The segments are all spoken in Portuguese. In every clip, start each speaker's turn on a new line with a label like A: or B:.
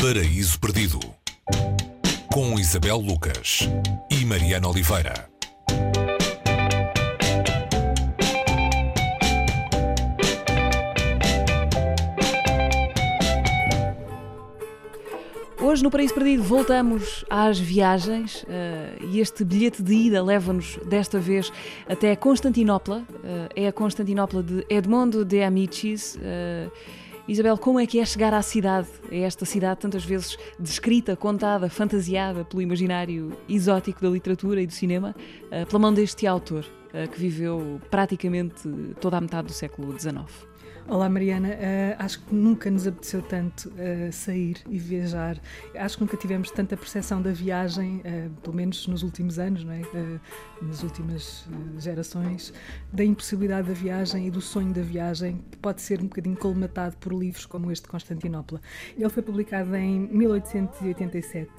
A: Paraíso Perdido com Isabel Lucas e Mariana Oliveira.
B: Hoje no Paraíso Perdido voltamos às viagens uh, e este bilhete de ida leva-nos desta vez até Constantinopla. Uh, é a Constantinopla de Edmondo de Amicis. Uh, Isabel, como é que é chegar à cidade, a esta cidade tantas vezes descrita, contada, fantasiada pelo imaginário exótico da literatura e do cinema, pela mão deste autor que viveu praticamente toda a metade do século XIX?
C: Olá Mariana, uh, acho que nunca nos apeteceu tanto uh, sair e viajar. Acho que nunca tivemos tanta percepção da viagem, uh, pelo menos nos últimos anos, não é? nas últimas gerações, da impossibilidade da viagem e do sonho da viagem, que pode ser um bocadinho colmatado por livros como este de Constantinopla. Ele foi publicado em 1887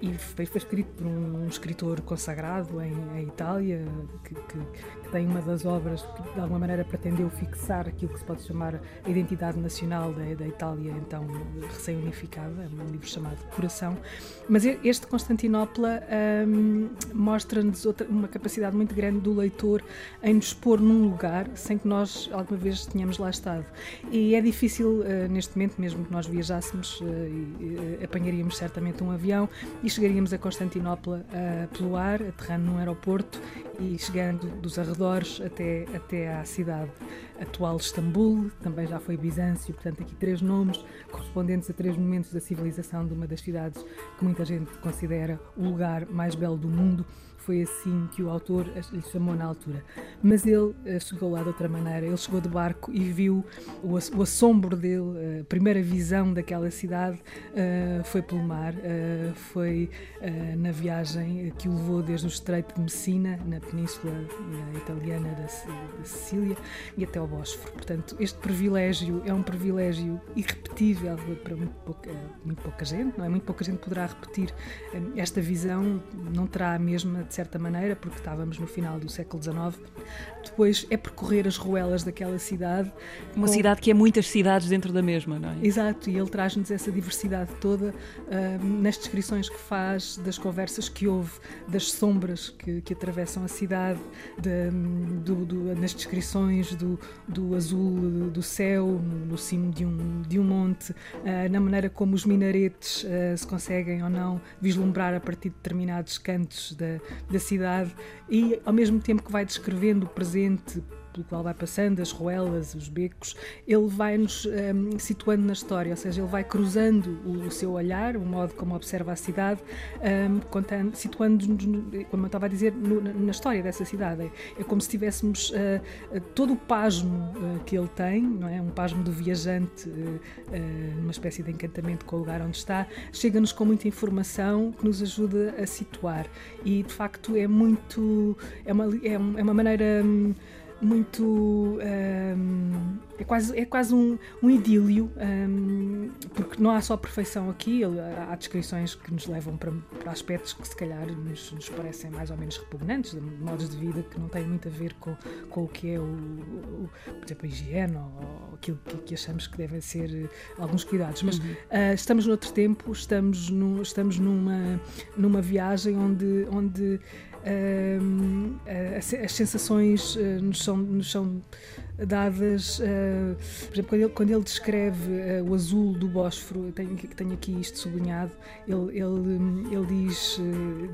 C: e foi, foi escrito por um, um escritor consagrado em, em Itália, que, que, que, tem uma das obras que de alguma maneira pretendeu fixar aquilo que se pode chamar a identidade nacional da, da Itália, então recém-unificada, é um livro chamado Coração. Mas este Constantinopla um, mostra-nos uma capacidade muito grande do leitor em nos pôr num lugar sem que nós alguma vez tenhamos lá estado. E é difícil, uh, neste momento, mesmo que nós viajássemos, uh, uh, apanharíamos certamente um avião e chegaríamos a Constantinopla uh, pelo ar, aterrando num aeroporto e chegando dos arredores até, até à cidade atual Istambul, também já foi Bizâncio, portanto aqui três nomes correspondentes a três momentos da civilização de uma das cidades que muita gente considera o lugar mais belo do mundo foi assim que o autor lhe chamou na altura. Mas ele eh, chegou lá de outra maneira. Ele chegou de barco e viu o, o assombro dele, a primeira visão daquela cidade uh, foi pelo mar, foi na viagem que o levou desde o Estreito de Messina, na península italiana da, da Sicília, e até ao Bósforo. Portanto, este privilégio é um privilégio irrepetível para muito pouca, muito pouca gente, não é? Muito pouca gente poderá repetir esta visão, não terá a mesma de certa maneira, porque estávamos no final do século XIX. Depois é percorrer as ruelas daquela cidade.
B: Uma com... cidade que é muitas cidades dentro da mesma, não é?
C: Exato, e ele traz-nos essa diversidade toda uh, nas descrições que faz, das conversas que houve, das sombras que, que atravessam a cidade, de, do, do, nas descrições do, do azul do céu, no, cimo de um, de um monte, uh, na maneira como os minaretes uh, se conseguem ou não vislumbrar a partir de determinados cantos da, da cidade e ao mesmo tempo que vai descrevendo o presente pelo qual vai passando, as ruelas, os becos, ele vai-nos um, situando na história, ou seja, ele vai cruzando o, o seu olhar, o modo como observa a cidade, um, situando-nos, como eu estava a dizer, no, na história dessa cidade. É, como se tivéssemos uh, todo o pasmo uh, que ele tem, não é? um pasmo do viajante, uh, uma espécie de encantamento com o lugar onde está, chega-nos com muita informação que nos ajuda a situar. E de facto é muito. é uma, é, é uma maneira. Muito. Um, é quase, é quase um, um idílio, um, porque não há só perfeição aqui, há descrições que nos levam para, para aspectos que se calhar nos, nos, parecem mais ou menos repugnantes, de modos de vida que não têm muito a ver com, com o que é o, o por exemplo, a higiene ou, ou aquilo que, que, achamos que devem ser alguns cuidados. Mas uhum. uh, estamos noutro tempo, estamos, no, estamos numa, numa viagem onde. onde as, as, sensações uh, nos, são, nos são dadas, uh, por exemplo, quando ele, quando ele descreve uh, o azul do Bósforo, tenho, tenho aqui isto sublinhado, ele, ele, ele diz,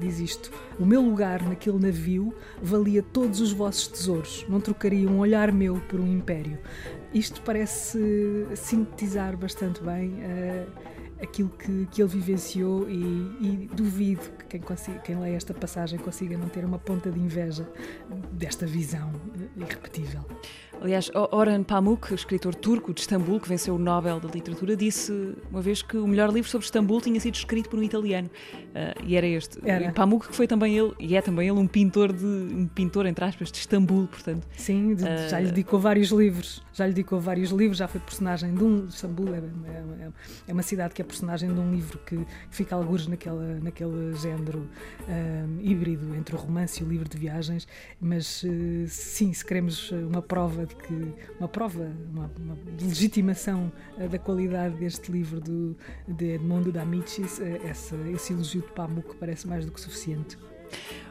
C: diz isto: O meu lugar naquele navio valia todos os vossos tesouros, não trocaria um olhar meu por um império. Isto parece sintetizar bastante bem aquilo que, que ele vivenciou e, e duvido que quem, consiga, quem lê esta passagem consiga não ter uma ponta de inveja desta visão irrepetível.
B: Aliás, Orhan Pamuk, escritor turco de Istambul, que venceu o Nobel da Literatura, disse uma vez que o melhor livro sobre Istambul tinha sido escrito por um italiano. Uh, e era este. Era. Pamuk, que foi também ele, e é também ele, um pintor de um pintor, entre aspas, de Istambul, portanto.
C: Sim, de, uh, já lhe dedicou vários livros. Já lhe dedicou vários livros, já foi personagem de um. Istambul é, é, é uma cidade que é personagem de um livro que fica algures naquela, naquele género um, híbrido entre o romance e o livro de viagens, mas uh, sim, se queremos uma prova de que uma prova, uma, uma legitimação uh, da qualidade deste livro do, de Edmondo da Amicis, uh, essa, esse elogio de Pamuk parece mais do que suficiente.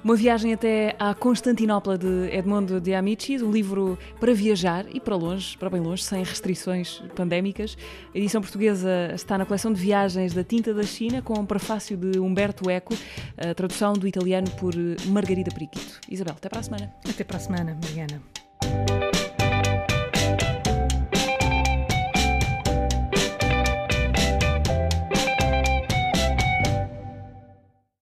B: Uma viagem até à Constantinopla de Edmondo de Amici, um livro para viajar e para longe, para bem longe, sem restrições pandémicas. A edição portuguesa está na coleção de viagens da Tinta da China, com um prefácio de Humberto Eco, a tradução do italiano por Margarida Periquito. Isabel, até para a semana.
C: Até para a semana, Mariana.